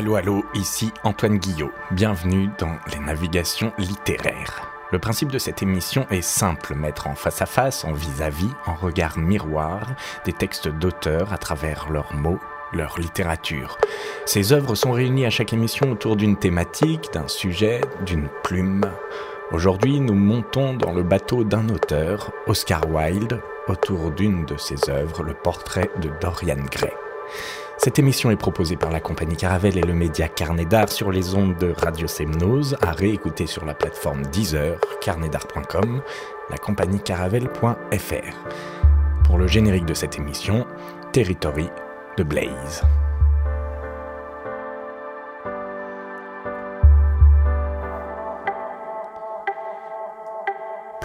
Allô, allô, ici Antoine Guillot. Bienvenue dans les navigations littéraires. Le principe de cette émission est simple, mettre en face à face, en vis-à-vis, en regard miroir, des textes d'auteurs à travers leurs mots, leur littérature. Ces œuvres sont réunies à chaque émission autour d'une thématique, d'un sujet, d'une plume. Aujourd'hui, nous montons dans le bateau d'un auteur, Oscar Wilde, autour d'une de ses œuvres, le portrait de Dorian Gray. Cette émission est proposée par la compagnie Caravelle et le média Carnet d'Art sur les ondes de Radio Semnose, à réécouter sur la plateforme Deezer, carnetdart.com, la compagnie caravelle.fr. Pour le générique de cette émission, Territory de Blaze.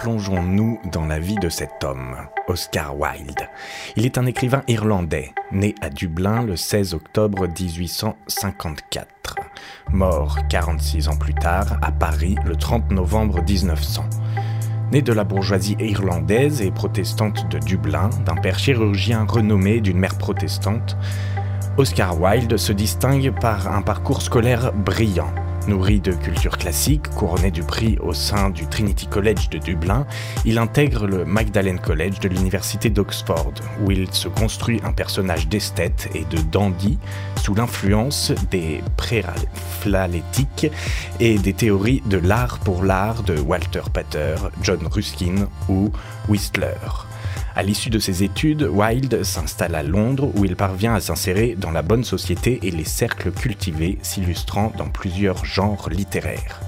Plongeons-nous dans la vie de cet homme, Oscar Wilde. Il est un écrivain irlandais, né à Dublin le 16 octobre 1854, mort 46 ans plus tard à Paris le 30 novembre 1900. Né de la bourgeoisie irlandaise et protestante de Dublin, d'un père chirurgien renommé d'une mère protestante, Oscar Wilde se distingue par un parcours scolaire brillant Nourri de culture classique, couronné du prix au sein du Trinity College de Dublin, il intègre le Magdalen College de l'université d'Oxford, où il se construit un personnage d'esthète et de dandy sous l'influence des pré-flalétiques et des théories de l'art pour l'art de Walter Pater, John Ruskin ou Whistler. À l'issue de ses études, Wilde s'installe à Londres où il parvient à s'insérer dans la bonne société et les cercles cultivés s'illustrant dans plusieurs genres littéraires.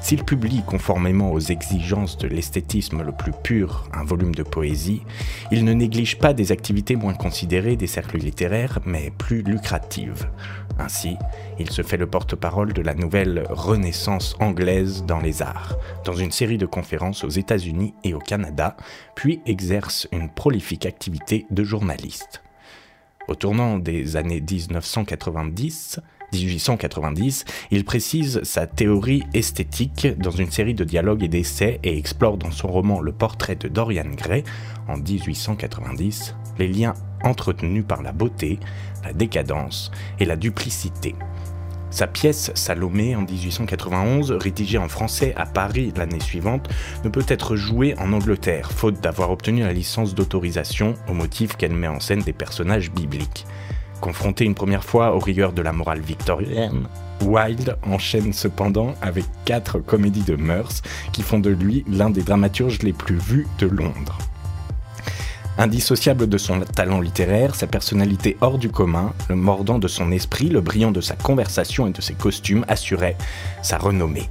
S'il publie conformément aux exigences de l'esthétisme le plus pur un volume de poésie, il ne néglige pas des activités moins considérées des cercles littéraires mais plus lucratives. Ainsi, il se fait le porte-parole de la nouvelle Renaissance anglaise dans les arts, dans une série de conférences aux États-Unis et au Canada, puis exerce une prolifique activité de journaliste. Au tournant des années 1990, 1890, il précise sa théorie esthétique dans une série de dialogues et d'essais et explore dans son roman Le portrait de Dorian Gray en 1890 les liens entretenus par la beauté, la décadence et la duplicité. Sa pièce Salomé en 1891, rédigée en français à Paris l'année suivante, ne peut être jouée en Angleterre, faute d'avoir obtenu la licence d'autorisation au motif qu'elle met en scène des personnages bibliques. Confronté une première fois aux rigueurs de la morale victorienne, Wilde enchaîne cependant avec quatre comédies de mœurs qui font de lui l'un des dramaturges les plus vus de Londres. Indissociable de son talent littéraire, sa personnalité hors du commun, le mordant de son esprit, le brillant de sa conversation et de ses costumes assuraient sa renommée.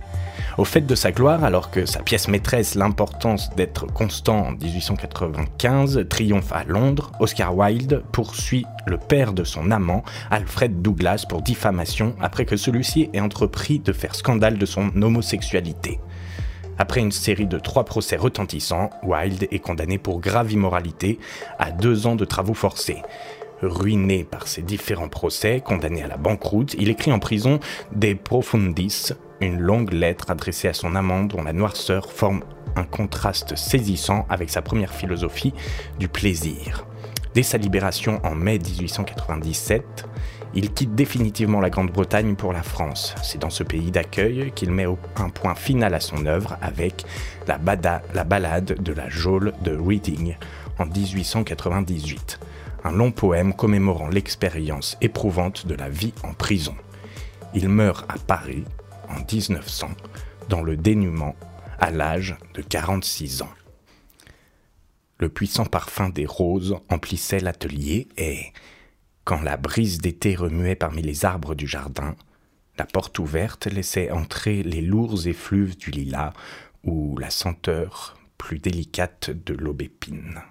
Au fait de sa gloire, alors que sa pièce maîtresse, L'importance d'être constant en 1895, triomphe à Londres, Oscar Wilde poursuit le père de son amant, Alfred Douglas, pour diffamation après que celui-ci ait entrepris de faire scandale de son homosexualité. Après une série de trois procès retentissants, Wilde est condamné pour grave immoralité à deux ans de travaux forcés. Ruiné par ses différents procès, condamné à la banqueroute, il écrit en prison des Profundis, une longue lettre adressée à son amant dont la noirceur forme un contraste saisissant avec sa première philosophie du plaisir. Dès sa libération en mai 1897, il quitte définitivement la Grande-Bretagne pour la France. C'est dans ce pays d'accueil qu'il met un point final à son œuvre avec la, la ballade de la geôle de Reading en 1898, un long poème commémorant l'expérience éprouvante de la vie en prison. Il meurt à Paris en 1900 dans le dénuement à l'âge de 46 ans. Le puissant parfum des roses emplissait l'atelier et, quand la brise d'été remuait parmi les arbres du jardin, la porte ouverte laissait entrer les lourds effluves du lilas ou la senteur plus délicate de l'aubépine.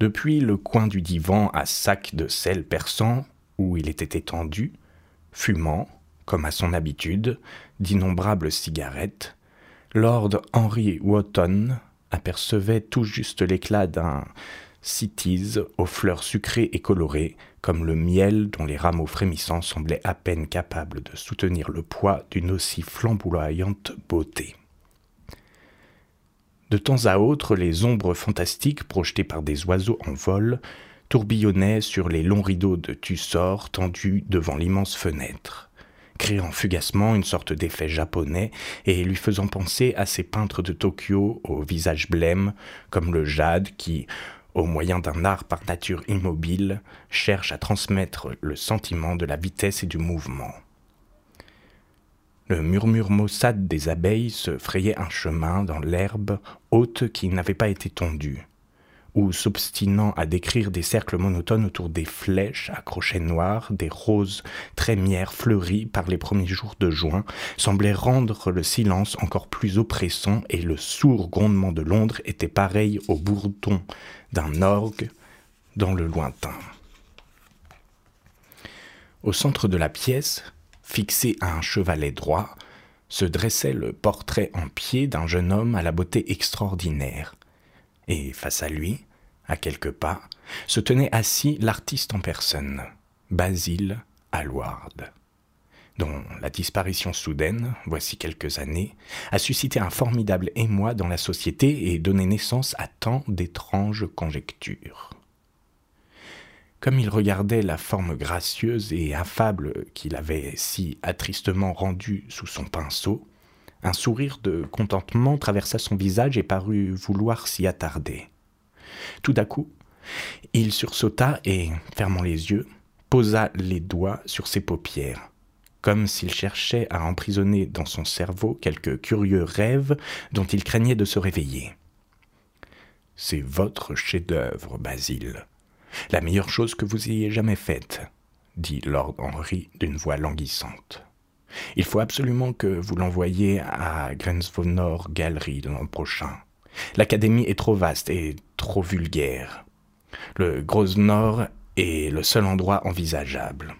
Depuis le coin du divan à sac de sel perçant, où il était étendu, fumant, comme à son habitude, d'innombrables cigarettes, Lord Henry Wotton apercevait tout juste l'éclat d'un cities aux fleurs sucrées et colorées, comme le miel dont les rameaux frémissants semblaient à peine capables de soutenir le poids d'une aussi flamboyante beauté. De temps à autre, les ombres fantastiques projetées par des oiseaux en vol tourbillonnait sur les longs rideaux de tussor tendus devant l'immense fenêtre, créant fugacement une sorte d'effet japonais et lui faisant penser à ces peintres de Tokyo au visage blême, comme le jade qui, au moyen d'un art par nature immobile, cherche à transmettre le sentiment de la vitesse et du mouvement. Le murmure maussade des abeilles se frayait un chemin dans l'herbe haute qui n'avait pas été tondue, ou s'obstinant à décrire des cercles monotones autour des flèches à crochets noirs, des roses trémières fleuries par les premiers jours de juin, semblaient rendre le silence encore plus oppressant et le sourd grondement de Londres était pareil au bourdon d'un orgue dans le lointain. Au centre de la pièce, fixé à un chevalet droit, se dressait le portrait en pied d'un jeune homme à la beauté extraordinaire. Et face à lui, à quelques pas, se tenait assis l'artiste en personne, Basile Hallward, dont la disparition soudaine, voici quelques années, a suscité un formidable émoi dans la société et donné naissance à tant d'étranges conjectures. Comme il regardait la forme gracieuse et affable qu'il avait si attristement rendue sous son pinceau, un sourire de contentement traversa son visage et parut vouloir s'y attarder. Tout à coup, il sursauta et, fermant les yeux, posa les doigts sur ses paupières, comme s'il cherchait à emprisonner dans son cerveau quelques curieux rêves dont il craignait de se réveiller. C'est votre chef-d'œuvre, Basile, la meilleure chose que vous ayez jamais faite, dit Lord Henry d'une voix languissante. Il faut absolument que vous l'envoyiez à Grensvenor Gallery l'an prochain. L'académie est trop vaste et trop vulgaire. Le Nord est le seul endroit envisageable.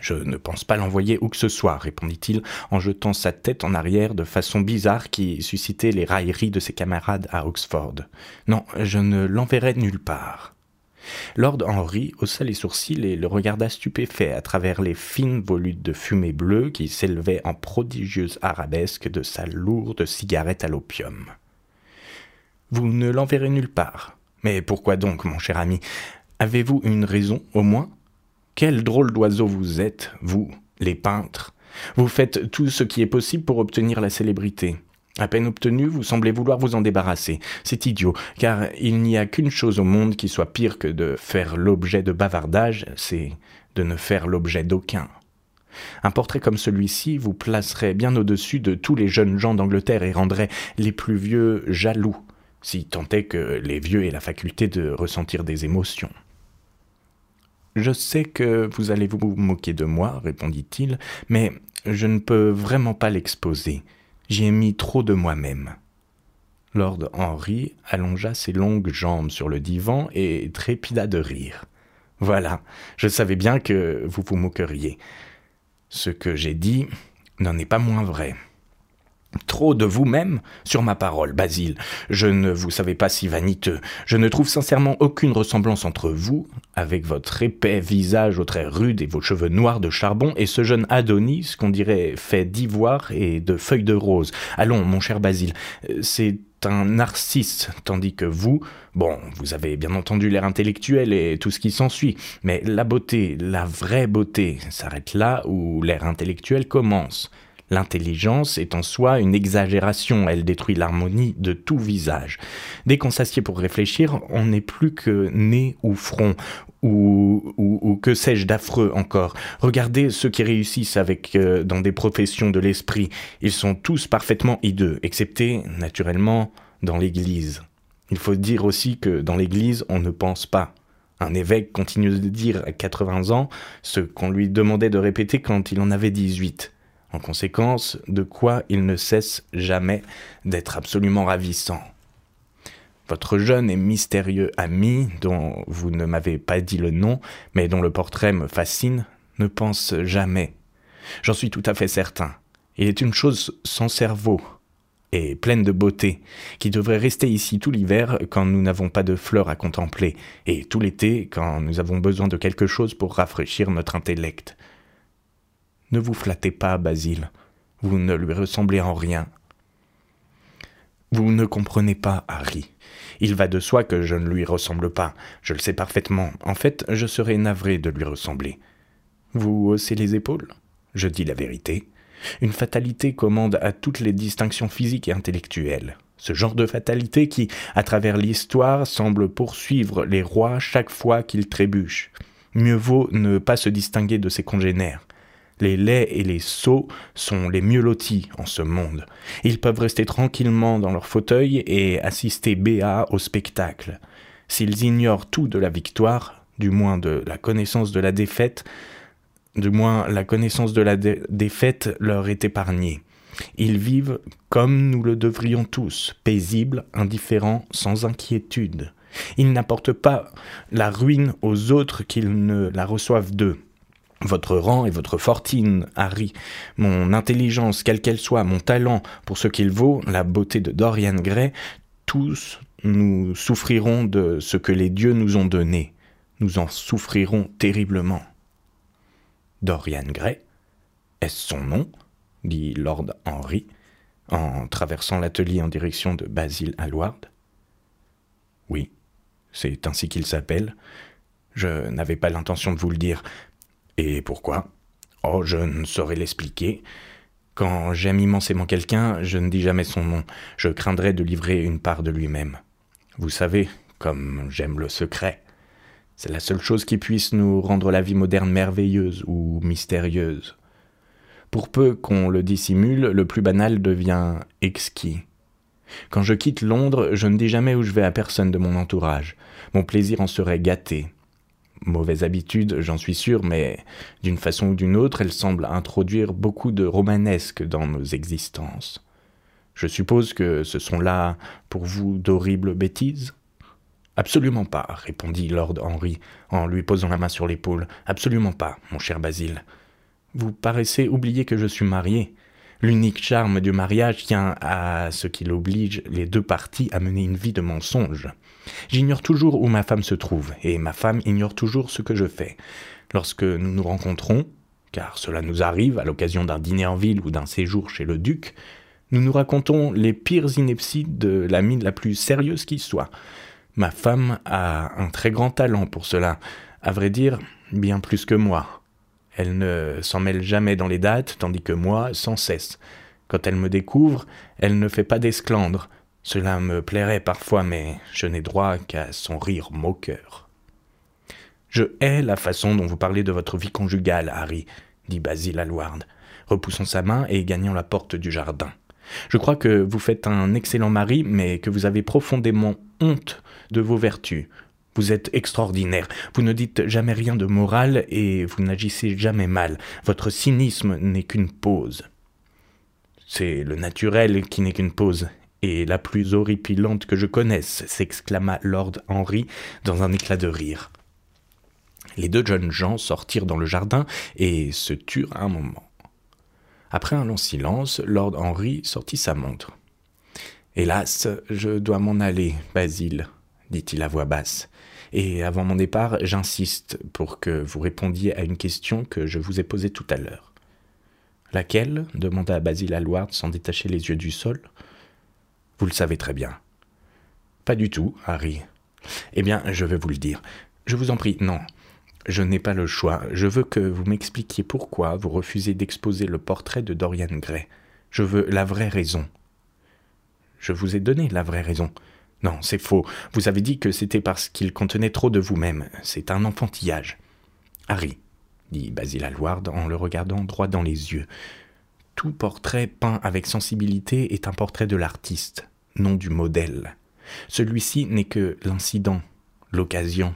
Je ne pense pas l'envoyer où que ce soit, répondit-il en jetant sa tête en arrière de façon bizarre qui suscitait les railleries de ses camarades à Oxford. Non, je ne l'enverrai nulle part. Lord Henry haussa les sourcils et le regarda stupéfait à travers les fines volutes de fumée bleue qui s'élevaient en prodigieuse arabesque de sa lourde cigarette à l'opium. Vous ne l'enverrez nulle part. Mais pourquoi donc, mon cher ami? Avez-vous une raison, au moins? Quel drôle d'oiseau vous êtes, vous, les peintres Vous faites tout ce qui est possible pour obtenir la célébrité. À peine obtenu, vous semblez vouloir vous en débarrasser. C'est idiot, car il n'y a qu'une chose au monde qui soit pire que de faire l'objet de bavardage, c'est de ne faire l'objet d'aucun. Un portrait comme celui-ci vous placerait bien au-dessus de tous les jeunes gens d'Angleterre et rendrait les plus vieux jaloux, si tant est que les vieux aient la faculté de ressentir des émotions. Je sais que vous allez vous moquer de moi, répondit-il, mais je ne peux vraiment pas l'exposer. J'y ai mis trop de moi-même. Lord Henry allongea ses longues jambes sur le divan et trépida de rire. Voilà, je savais bien que vous vous moqueriez. Ce que j'ai dit n'en est pas moins vrai. Trop de vous-même sur ma parole, Basile. Je ne vous savais pas si vaniteux. Je ne trouve sincèrement aucune ressemblance entre vous, avec votre épais visage aux traits rudes et vos cheveux noirs de charbon, et ce jeune Adonis qu'on dirait fait d'ivoire et de feuilles de rose. Allons, mon cher Basile, c'est un narcisse, tandis que vous, bon, vous avez bien entendu l'air intellectuel et tout ce qui s'ensuit, mais la beauté, la vraie beauté, s'arrête là où l'air intellectuel commence. L'intelligence est en soi une exagération, elle détruit l'harmonie de tout visage. Dès qu'on s'assied pour réfléchir, on n'est plus que nez ou front, ou, ou, que sais-je d'affreux encore. Regardez ceux qui réussissent avec euh, dans des professions de l'esprit. Ils sont tous parfaitement hideux, excepté, naturellement, dans l'Église. Il faut dire aussi que dans l'Église, on ne pense pas. Un évêque continue de dire à 80 ans ce qu'on lui demandait de répéter quand il en avait 18. En conséquence, de quoi il ne cesse jamais d'être absolument ravissant. Votre jeune et mystérieux ami, dont vous ne m'avez pas dit le nom, mais dont le portrait me fascine, ne pense jamais. J'en suis tout à fait certain. Il est une chose sans cerveau et pleine de beauté, qui devrait rester ici tout l'hiver quand nous n'avons pas de fleurs à contempler, et tout l'été quand nous avons besoin de quelque chose pour rafraîchir notre intellect. Ne vous flattez pas, Basile, vous ne lui ressemblez en rien. Vous ne comprenez pas, Harry. Il va de soi que je ne lui ressemble pas, je le sais parfaitement. En fait, je serais navré de lui ressembler. Vous haussez les épaules? Je dis la vérité. Une fatalité commande à toutes les distinctions physiques et intellectuelles. Ce genre de fatalité qui, à travers l'histoire, semble poursuivre les rois chaque fois qu'ils trébuchent. Mieux vaut ne pas se distinguer de ses congénères. Les laids et les sots sont les mieux lotis en ce monde. Ils peuvent rester tranquillement dans leur fauteuil et assister béat au spectacle. S'ils ignorent tout de la victoire, du moins de la connaissance de la défaite, du moins la connaissance de la défaite leur est épargnée. Ils vivent comme nous le devrions tous, paisibles, indifférents, sans inquiétude. Ils n'apportent pas la ruine aux autres qu'ils ne la reçoivent d'eux. Votre rang et votre fortune, Harry, mon intelligence, quelle qu'elle soit, mon talent, pour ce qu'il vaut, la beauté de Dorian Gray, tous nous souffrirons de ce que les dieux nous ont donné. Nous en souffrirons terriblement. Dorian Gray Est-ce son nom? dit Lord Henry, en traversant l'atelier en direction de Basil Hallward. Oui, c'est ainsi qu'il s'appelle. Je n'avais pas l'intention de vous le dire. Et pourquoi? Oh, je ne saurais l'expliquer. Quand j'aime immensément quelqu'un, je ne dis jamais son nom. Je craindrais de livrer une part de lui-même. Vous savez, comme j'aime le secret. C'est la seule chose qui puisse nous rendre la vie moderne merveilleuse ou mystérieuse. Pour peu qu'on le dissimule, le plus banal devient exquis. Quand je quitte Londres, je ne dis jamais où je vais à personne de mon entourage. Mon plaisir en serait gâté. Mauvaise habitude, j'en suis sûr, mais d'une façon ou d'une autre, elle semble introduire beaucoup de romanesque dans nos existences. Je suppose que ce sont là, pour vous, d'horribles bêtises? Absolument pas, répondit Lord Henry en lui posant la main sur l'épaule. Absolument pas, mon cher Basile. Vous paraissez oublier que je suis marié. L'unique charme du mariage tient à ce qu'il oblige les deux parties à mener une vie de mensonge. J'ignore toujours où ma femme se trouve, et ma femme ignore toujours ce que je fais. Lorsque nous nous rencontrons, car cela nous arrive à l'occasion d'un dîner en ville ou d'un séjour chez le duc, nous nous racontons les pires inepties de la mine la plus sérieuse qui soit. Ma femme a un très grand talent pour cela, à vrai dire, bien plus que moi. Elle ne s'en mêle jamais dans les dates, tandis que moi, sans cesse. Quand elle me découvre, elle ne fait pas d'esclandre. Cela me plairait parfois, mais je n'ai droit qu'à son rire moqueur. Je hais la façon dont vous parlez de votre vie conjugale, Harry, dit Basil Hallward, repoussant sa main et gagnant la porte du jardin. Je crois que vous faites un excellent mari, mais que vous avez profondément honte de vos vertus. Vous êtes extraordinaire. Vous ne dites jamais rien de moral et vous n'agissez jamais mal. Votre cynisme n'est qu'une pause. C'est le naturel qui n'est qu'une pause, et la plus horripilante que je connaisse, s'exclama Lord Henry dans un éclat de rire. Les deux jeunes gens sortirent dans le jardin et se turent un moment. Après un long silence, Lord Henry sortit sa montre. Hélas, je dois m'en aller, Basile, dit-il à voix basse. Et avant mon départ, j'insiste pour que vous répondiez à une question que je vous ai posée tout à l'heure. Laquelle? demanda Basil Hallward sans détacher les yeux du sol. Vous le savez très bien. Pas du tout, Harry. Eh bien, je vais vous le dire. Je vous en prie, non. Je n'ai pas le choix. Je veux que vous m'expliquiez pourquoi vous refusez d'exposer le portrait de Dorian Gray. Je veux la vraie raison. Je vous ai donné la vraie raison. Non, c'est faux. Vous avez dit que c'était parce qu'il contenait trop de vous-même. C'est un enfantillage. Harry, dit Basil Hallward en le regardant droit dans les yeux, tout portrait peint avec sensibilité est un portrait de l'artiste, non du modèle. Celui-ci n'est que l'incident, l'occasion.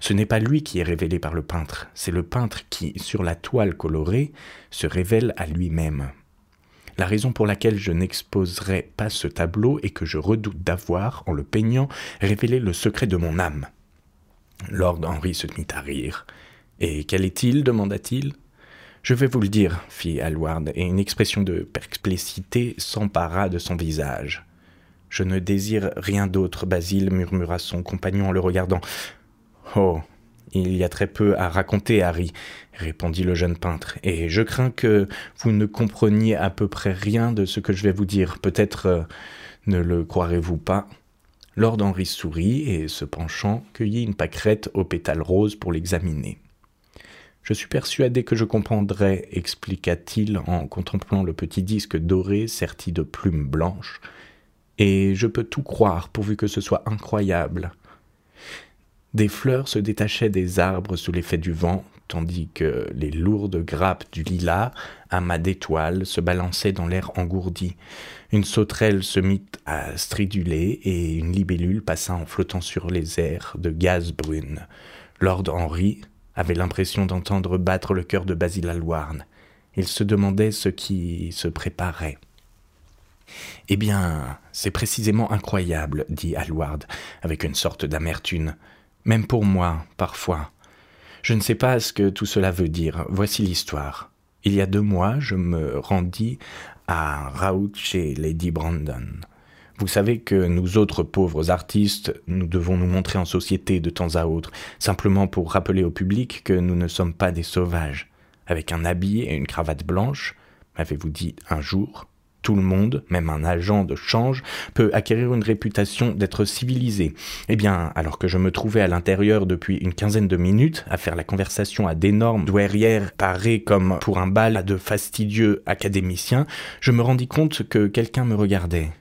Ce n'est pas lui qui est révélé par le peintre, c'est le peintre qui, sur la toile colorée, se révèle à lui-même. La raison pour laquelle je n'exposerai pas ce tableau est que je redoute d'avoir, en le peignant, révélé le secret de mon âme. Lord Henry se mit à rire. Et quel est-il? demanda-t-il. Je vais vous le dire, fit Hallward, et une expression de perplexité s'empara de son visage. Je ne désire rien d'autre, Basile, murmura son compagnon en le regardant. Oh, il y a très peu à raconter, Harry, répondit le jeune peintre, et je crains que vous ne compreniez à peu près rien de ce que je vais vous dire. Peut-être euh, Ne le croirez-vous pas? Lord Henry sourit et, se penchant, cueillit une pâquerette aux pétales roses pour l'examiner. Je suis persuadé que je comprendrai, expliqua-t-il en contemplant le petit disque doré serti de plumes blanches, et je peux tout croire pourvu que ce soit incroyable. Des fleurs se détachaient des arbres sous l'effet du vent, tandis que les lourdes grappes du lilas, amas d'étoiles, se balançaient dans l'air engourdi. Une sauterelle se mit à striduler et une libellule passa en flottant sur les airs de gaz brune. Lord Henry avait l'impression d'entendre battre le cœur de Basil Hallward. Il se demandait ce qui se préparait. Eh bien, c'est précisément incroyable, dit Hallward, avec une sorte d'amertume. Même pour moi, parfois. Je ne sais pas ce que tout cela veut dire. Voici l'histoire. Il y a deux mois, je me rendis à Raoult chez Lady Brandon. Vous savez que nous autres pauvres artistes, nous devons nous montrer en société de temps à autre, simplement pour rappeler au public que nous ne sommes pas des sauvages. Avec un habit et une cravate blanche, m'avez-vous dit un jour, tout le monde, même un agent de change, peut acquérir une réputation d'être civilisé. Eh bien, alors que je me trouvais à l'intérieur depuis une quinzaine de minutes, à faire la conversation à d'énormes douairières parées comme pour un bal à de fastidieux académiciens, je me rendis compte que quelqu'un me regardait.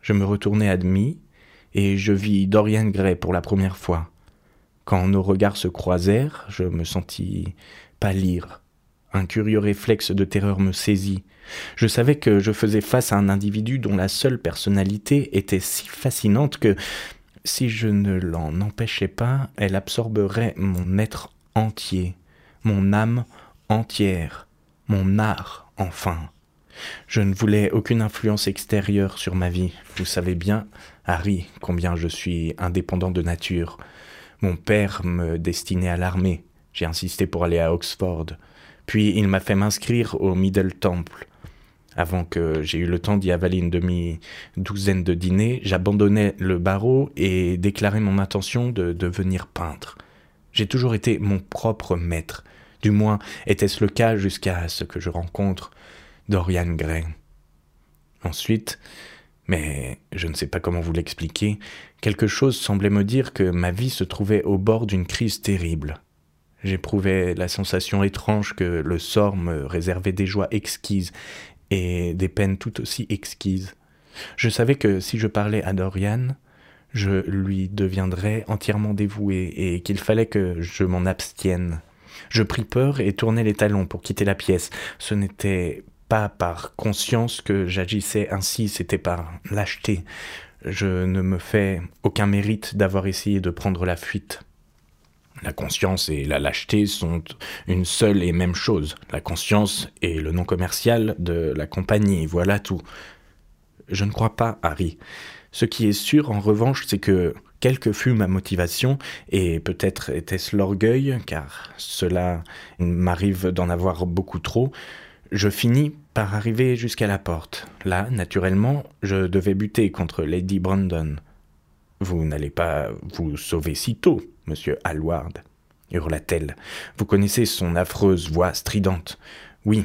Je me retournai admis, et je vis Dorian Gray pour la première fois. Quand nos regards se croisèrent, je me sentis pâlir. Un curieux réflexe de terreur me saisit. Je savais que je faisais face à un individu dont la seule personnalité était si fascinante que, si je ne l'en empêchais pas, elle absorberait mon être entier, mon âme entière, mon art, enfin. Je ne voulais aucune influence extérieure sur ma vie. Vous savez bien, Harry, combien je suis indépendant de nature. Mon père me destinait à l'armée. J'ai insisté pour aller à Oxford. Puis il m'a fait m'inscrire au Middle Temple. Avant que j'aie eu le temps d'y avaler une demi-douzaine de dîners, j'abandonnais le barreau et déclarais mon intention de devenir peintre. J'ai toujours été mon propre maître. Du moins, était-ce le cas jusqu'à ce que je rencontre Dorian Gray. Ensuite, mais je ne sais pas comment vous l'expliquer, quelque chose semblait me dire que ma vie se trouvait au bord d'une crise terrible. J'éprouvais la sensation étrange que le sort me réservait des joies exquises et des peines tout aussi exquises. Je savais que si je parlais à Dorian, je lui deviendrais entièrement dévoué et qu'il fallait que je m'en abstienne. Je pris peur et tournai les talons pour quitter la pièce. Ce n'était pas par conscience que j'agissais ainsi, c'était par lâcheté. Je ne me fais aucun mérite d'avoir essayé de prendre la fuite. La conscience et la lâcheté sont une seule et même chose. La conscience est le nom commercial de la compagnie, voilà tout. Je ne crois pas, Harry. Ce qui est sûr, en revanche, c'est que, quelle que fût ma motivation, et peut-être était-ce l'orgueil, car cela m'arrive d'en avoir beaucoup trop, je finis par arriver jusqu'à la porte. Là, naturellement, je devais buter contre Lady Brandon. Vous n'allez pas vous sauver si tôt, monsieur Hallward, hurla-t-elle. Vous connaissez son affreuse voix stridente. Oui,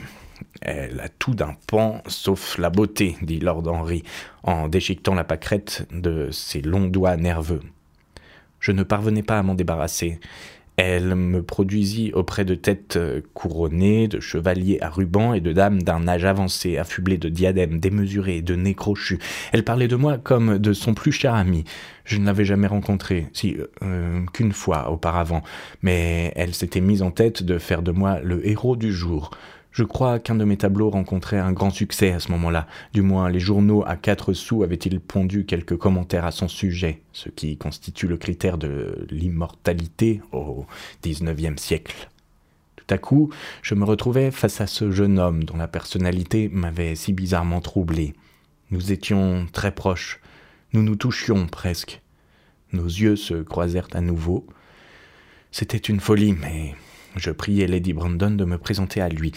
elle a tout d'un pan sauf la beauté, dit Lord Henry, en déchiquetant la pâquerette de ses longs doigts nerveux. Je ne parvenais pas à m'en débarrasser. Elle me produisit auprès de têtes euh, couronnées, de chevaliers à rubans et de dames d'un âge avancé, affublées de diadèmes démesurés et de nez crochus. Elle parlait de moi comme de son plus cher ami. Je ne l'avais jamais rencontré, si, euh, qu'une fois auparavant, mais elle s'était mise en tête de faire de moi le héros du jour. Je crois qu'un de mes tableaux rencontrait un grand succès à ce moment-là. Du moins, les journaux à quatre sous avaient-ils pondu quelques commentaires à son sujet, ce qui constitue le critère de l'immortalité au XIXe siècle. Tout à coup, je me retrouvais face à ce jeune homme dont la personnalité m'avait si bizarrement troublé. Nous étions très proches, nous nous touchions presque. Nos yeux se croisèrent à nouveau. C'était une folie, mais je priai Lady Brandon de me présenter à lui.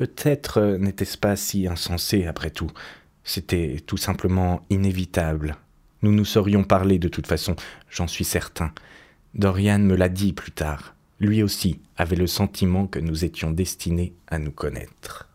Peut-être euh, n'était-ce pas si insensé après tout. C'était tout simplement inévitable. Nous nous serions parlé de toute façon, j'en suis certain. Dorian me l'a dit plus tard. Lui aussi avait le sentiment que nous étions destinés à nous connaître.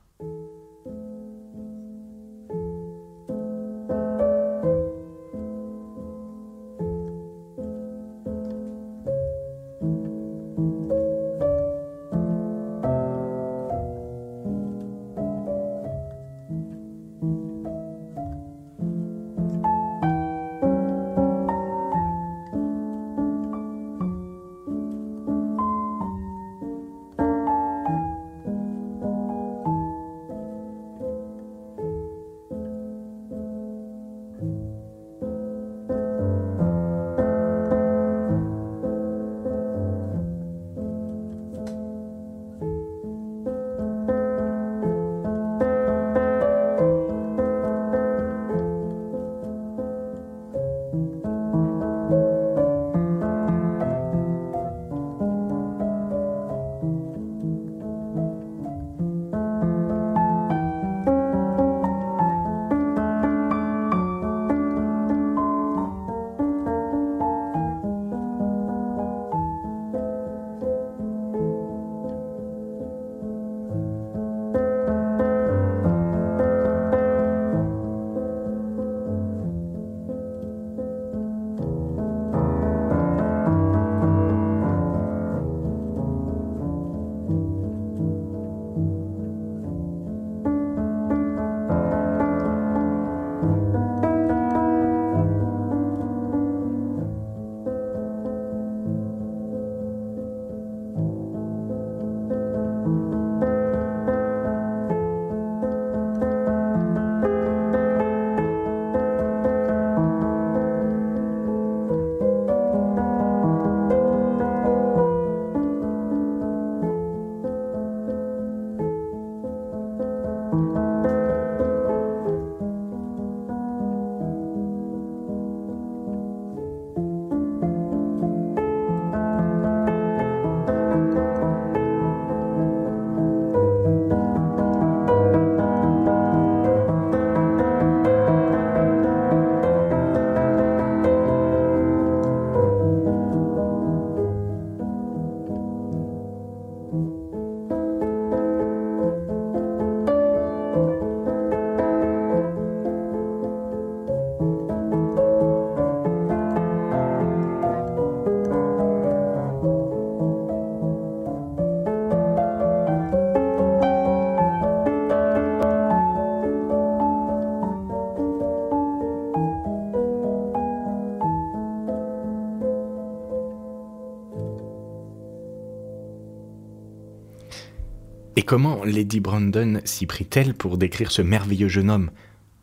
Et comment Lady Brandon s'y prit-elle pour décrire ce merveilleux jeune homme?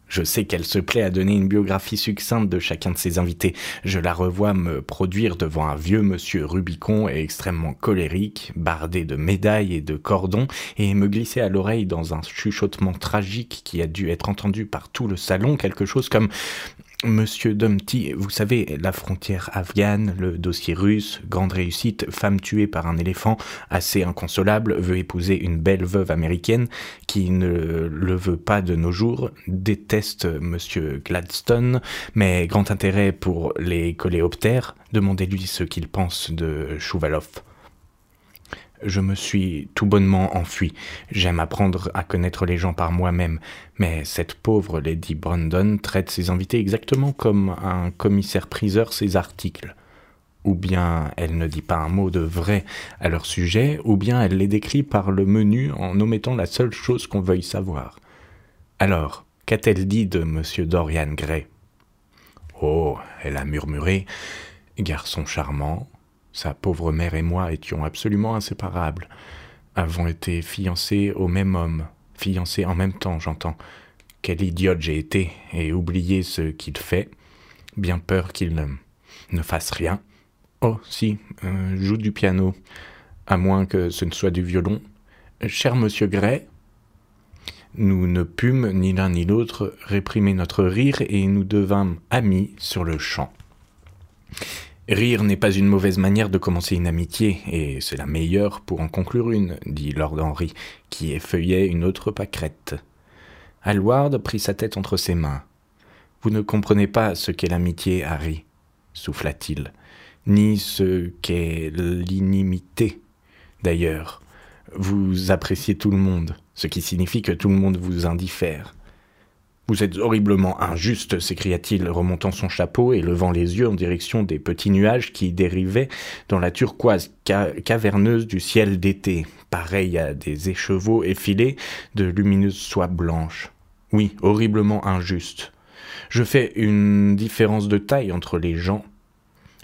Je sais qu'elle se plaît à donner une biographie succincte de chacun de ses invités. Je la revois me produire devant un vieux monsieur Rubicon et extrêmement colérique, bardé de médailles et de cordons, et me glisser à l'oreille dans un chuchotement tragique qui a dû être entendu par tout le salon, quelque chose comme Monsieur Dumpty, vous savez, la frontière afghane, le dossier russe, grande réussite, femme tuée par un éléphant, assez inconsolable, veut épouser une belle veuve américaine qui ne le veut pas de nos jours, déteste Monsieur Gladstone, mais grand intérêt pour les coléoptères, demandez-lui ce qu'il pense de Chouvalov je me suis tout bonnement enfui. J'aime apprendre à connaître les gens par moi-même, mais cette pauvre Lady Brandon traite ses invités exactement comme un commissaire-priseur ses articles. Ou bien elle ne dit pas un mot de vrai à leur sujet, ou bien elle les décrit par le menu en omettant la seule chose qu'on veuille savoir. Alors, qu'a-t-elle dit de M. Dorian Gray? Oh, elle a murmuré Garçon charmant, sa pauvre mère et moi étions absolument inséparables, avons été fiancés au même homme, fiancés en même temps, j'entends. Quel idiote j'ai été et oublié ce qu'il fait, bien peur qu'il ne, ne fasse rien. Oh, si, euh, joue du piano, à moins que ce ne soit du violon. Cher monsieur Gray, nous ne pûmes, ni l'un ni l'autre, réprimer notre rire et nous devînmes amis sur le champ. Rire n'est pas une mauvaise manière de commencer une amitié, et c'est la meilleure pour en conclure une, dit Lord Henry, qui effeuillait une autre pâquerette. Hallward prit sa tête entre ses mains. Vous ne comprenez pas ce qu'est l'amitié, Harry, souffla-t-il, ni ce qu'est l'inimité. D'ailleurs, vous appréciez tout le monde, ce qui signifie que tout le monde vous indiffère. Vous êtes horriblement injuste, s'écria-t-il, remontant son chapeau et levant les yeux en direction des petits nuages qui dérivaient dans la turquoise caverneuse du ciel d'été, pareil à des écheveaux effilés de lumineuses soie blanches. Oui, horriblement injuste. Je fais une différence de taille entre les gens.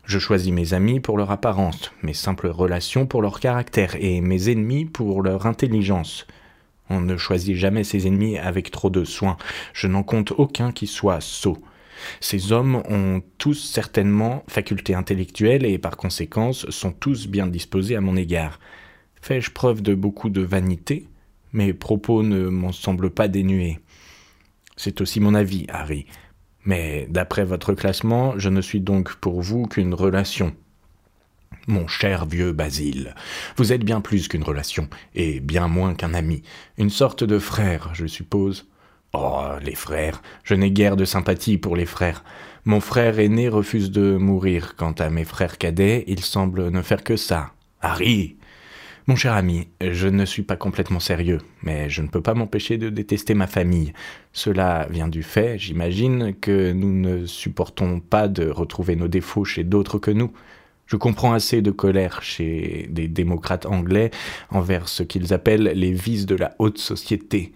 Je choisis mes amis pour leur apparence, mes simples relations pour leur caractère, et mes ennemis pour leur intelligence. On ne choisit jamais ses ennemis avec trop de soin. Je n'en compte aucun qui soit sot. Ces hommes ont tous certainement faculté intellectuelle et par conséquent sont tous bien disposés à mon égard. Fais-je preuve de beaucoup de vanité? Mes propos ne m'en semblent pas dénués. C'est aussi mon avis, Harry. Mais d'après votre classement, je ne suis donc pour vous qu'une relation. Mon cher vieux Basile, vous êtes bien plus qu'une relation, et bien moins qu'un ami, une sorte de frère, je suppose. Oh, les frères, je n'ai guère de sympathie pour les frères. Mon frère aîné refuse de mourir. Quant à mes frères cadets, ils semblent ne faire que ça. Harry Mon cher ami, je ne suis pas complètement sérieux, mais je ne peux pas m'empêcher de détester ma famille. Cela vient du fait, j'imagine, que nous ne supportons pas de retrouver nos défauts chez d'autres que nous. Je comprends assez de colère chez des démocrates anglais envers ce qu'ils appellent les vices de la haute société.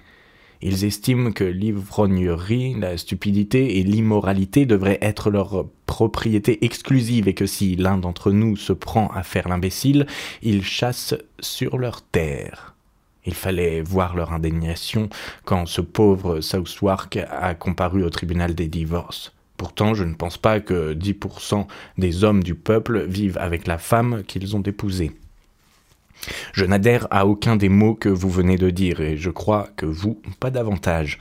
Ils estiment que l'ivrognerie, la stupidité et l'immoralité devraient être leur propriété exclusive et que si l'un d'entre nous se prend à faire l'imbécile, ils chassent sur leur terre. Il fallait voir leur indignation quand ce pauvre Southwark a comparu au tribunal des divorces. Pourtant, je ne pense pas que 10% des hommes du peuple vivent avec la femme qu'ils ont épousée. Je n'adhère à aucun des mots que vous venez de dire, et je crois que vous, pas davantage.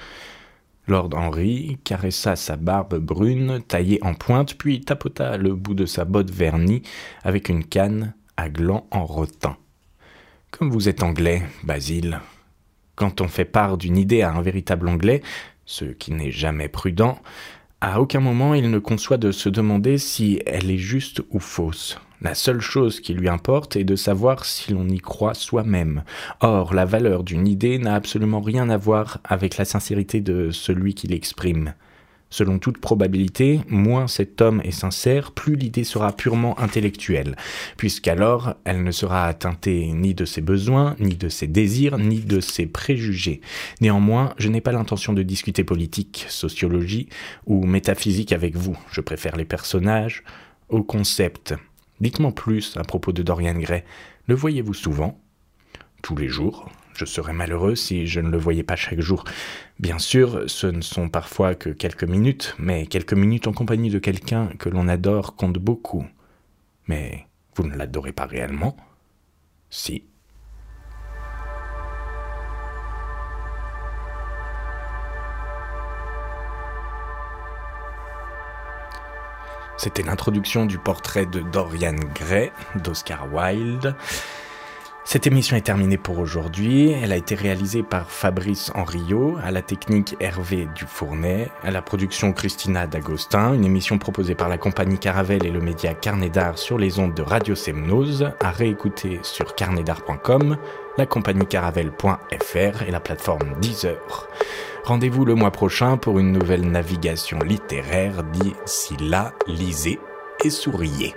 Lord Henry caressa sa barbe brune taillée en pointe, puis tapota le bout de sa botte vernie avec une canne à gland en rotin. Comme vous êtes anglais, Basile, quand on fait part d'une idée à un véritable anglais, ce qui n'est jamais prudent, à aucun moment il ne conçoit de se demander si elle est juste ou fausse. La seule chose qui lui importe est de savoir si l'on y croit soi-même. Or, la valeur d'une idée n'a absolument rien à voir avec la sincérité de celui qui l'exprime. Selon toute probabilité, moins cet homme est sincère, plus l'idée sera purement intellectuelle, puisqu'alors elle ne sera teintée ni de ses besoins, ni de ses désirs, ni de ses préjugés. Néanmoins, je n'ai pas l'intention de discuter politique, sociologie ou métaphysique avec vous. Je préfère les personnages au concept. Dites-moi plus à propos de Dorian Gray. Le voyez-vous souvent? Tous les jours. Je serais malheureux si je ne le voyais pas chaque jour. Bien sûr, ce ne sont parfois que quelques minutes, mais quelques minutes en compagnie de quelqu'un que l'on adore compte beaucoup. Mais vous ne l'adorez pas réellement? Si. C'était l'introduction du portrait de Dorian Gray d'Oscar Wilde. Cette émission est terminée pour aujourd'hui. Elle a été réalisée par Fabrice Henriot, à la technique Hervé Dufournet, à la production Christina D'Agostin, une émission proposée par la compagnie Caravelle et le média Carnet d'Art sur les ondes de Radio Semnose, à réécouter sur carnetdart.com, la compagnie caravelle.fr et la plateforme Deezer. Rendez-vous le mois prochain pour une nouvelle navigation littéraire. D'ici là, lisez et souriez.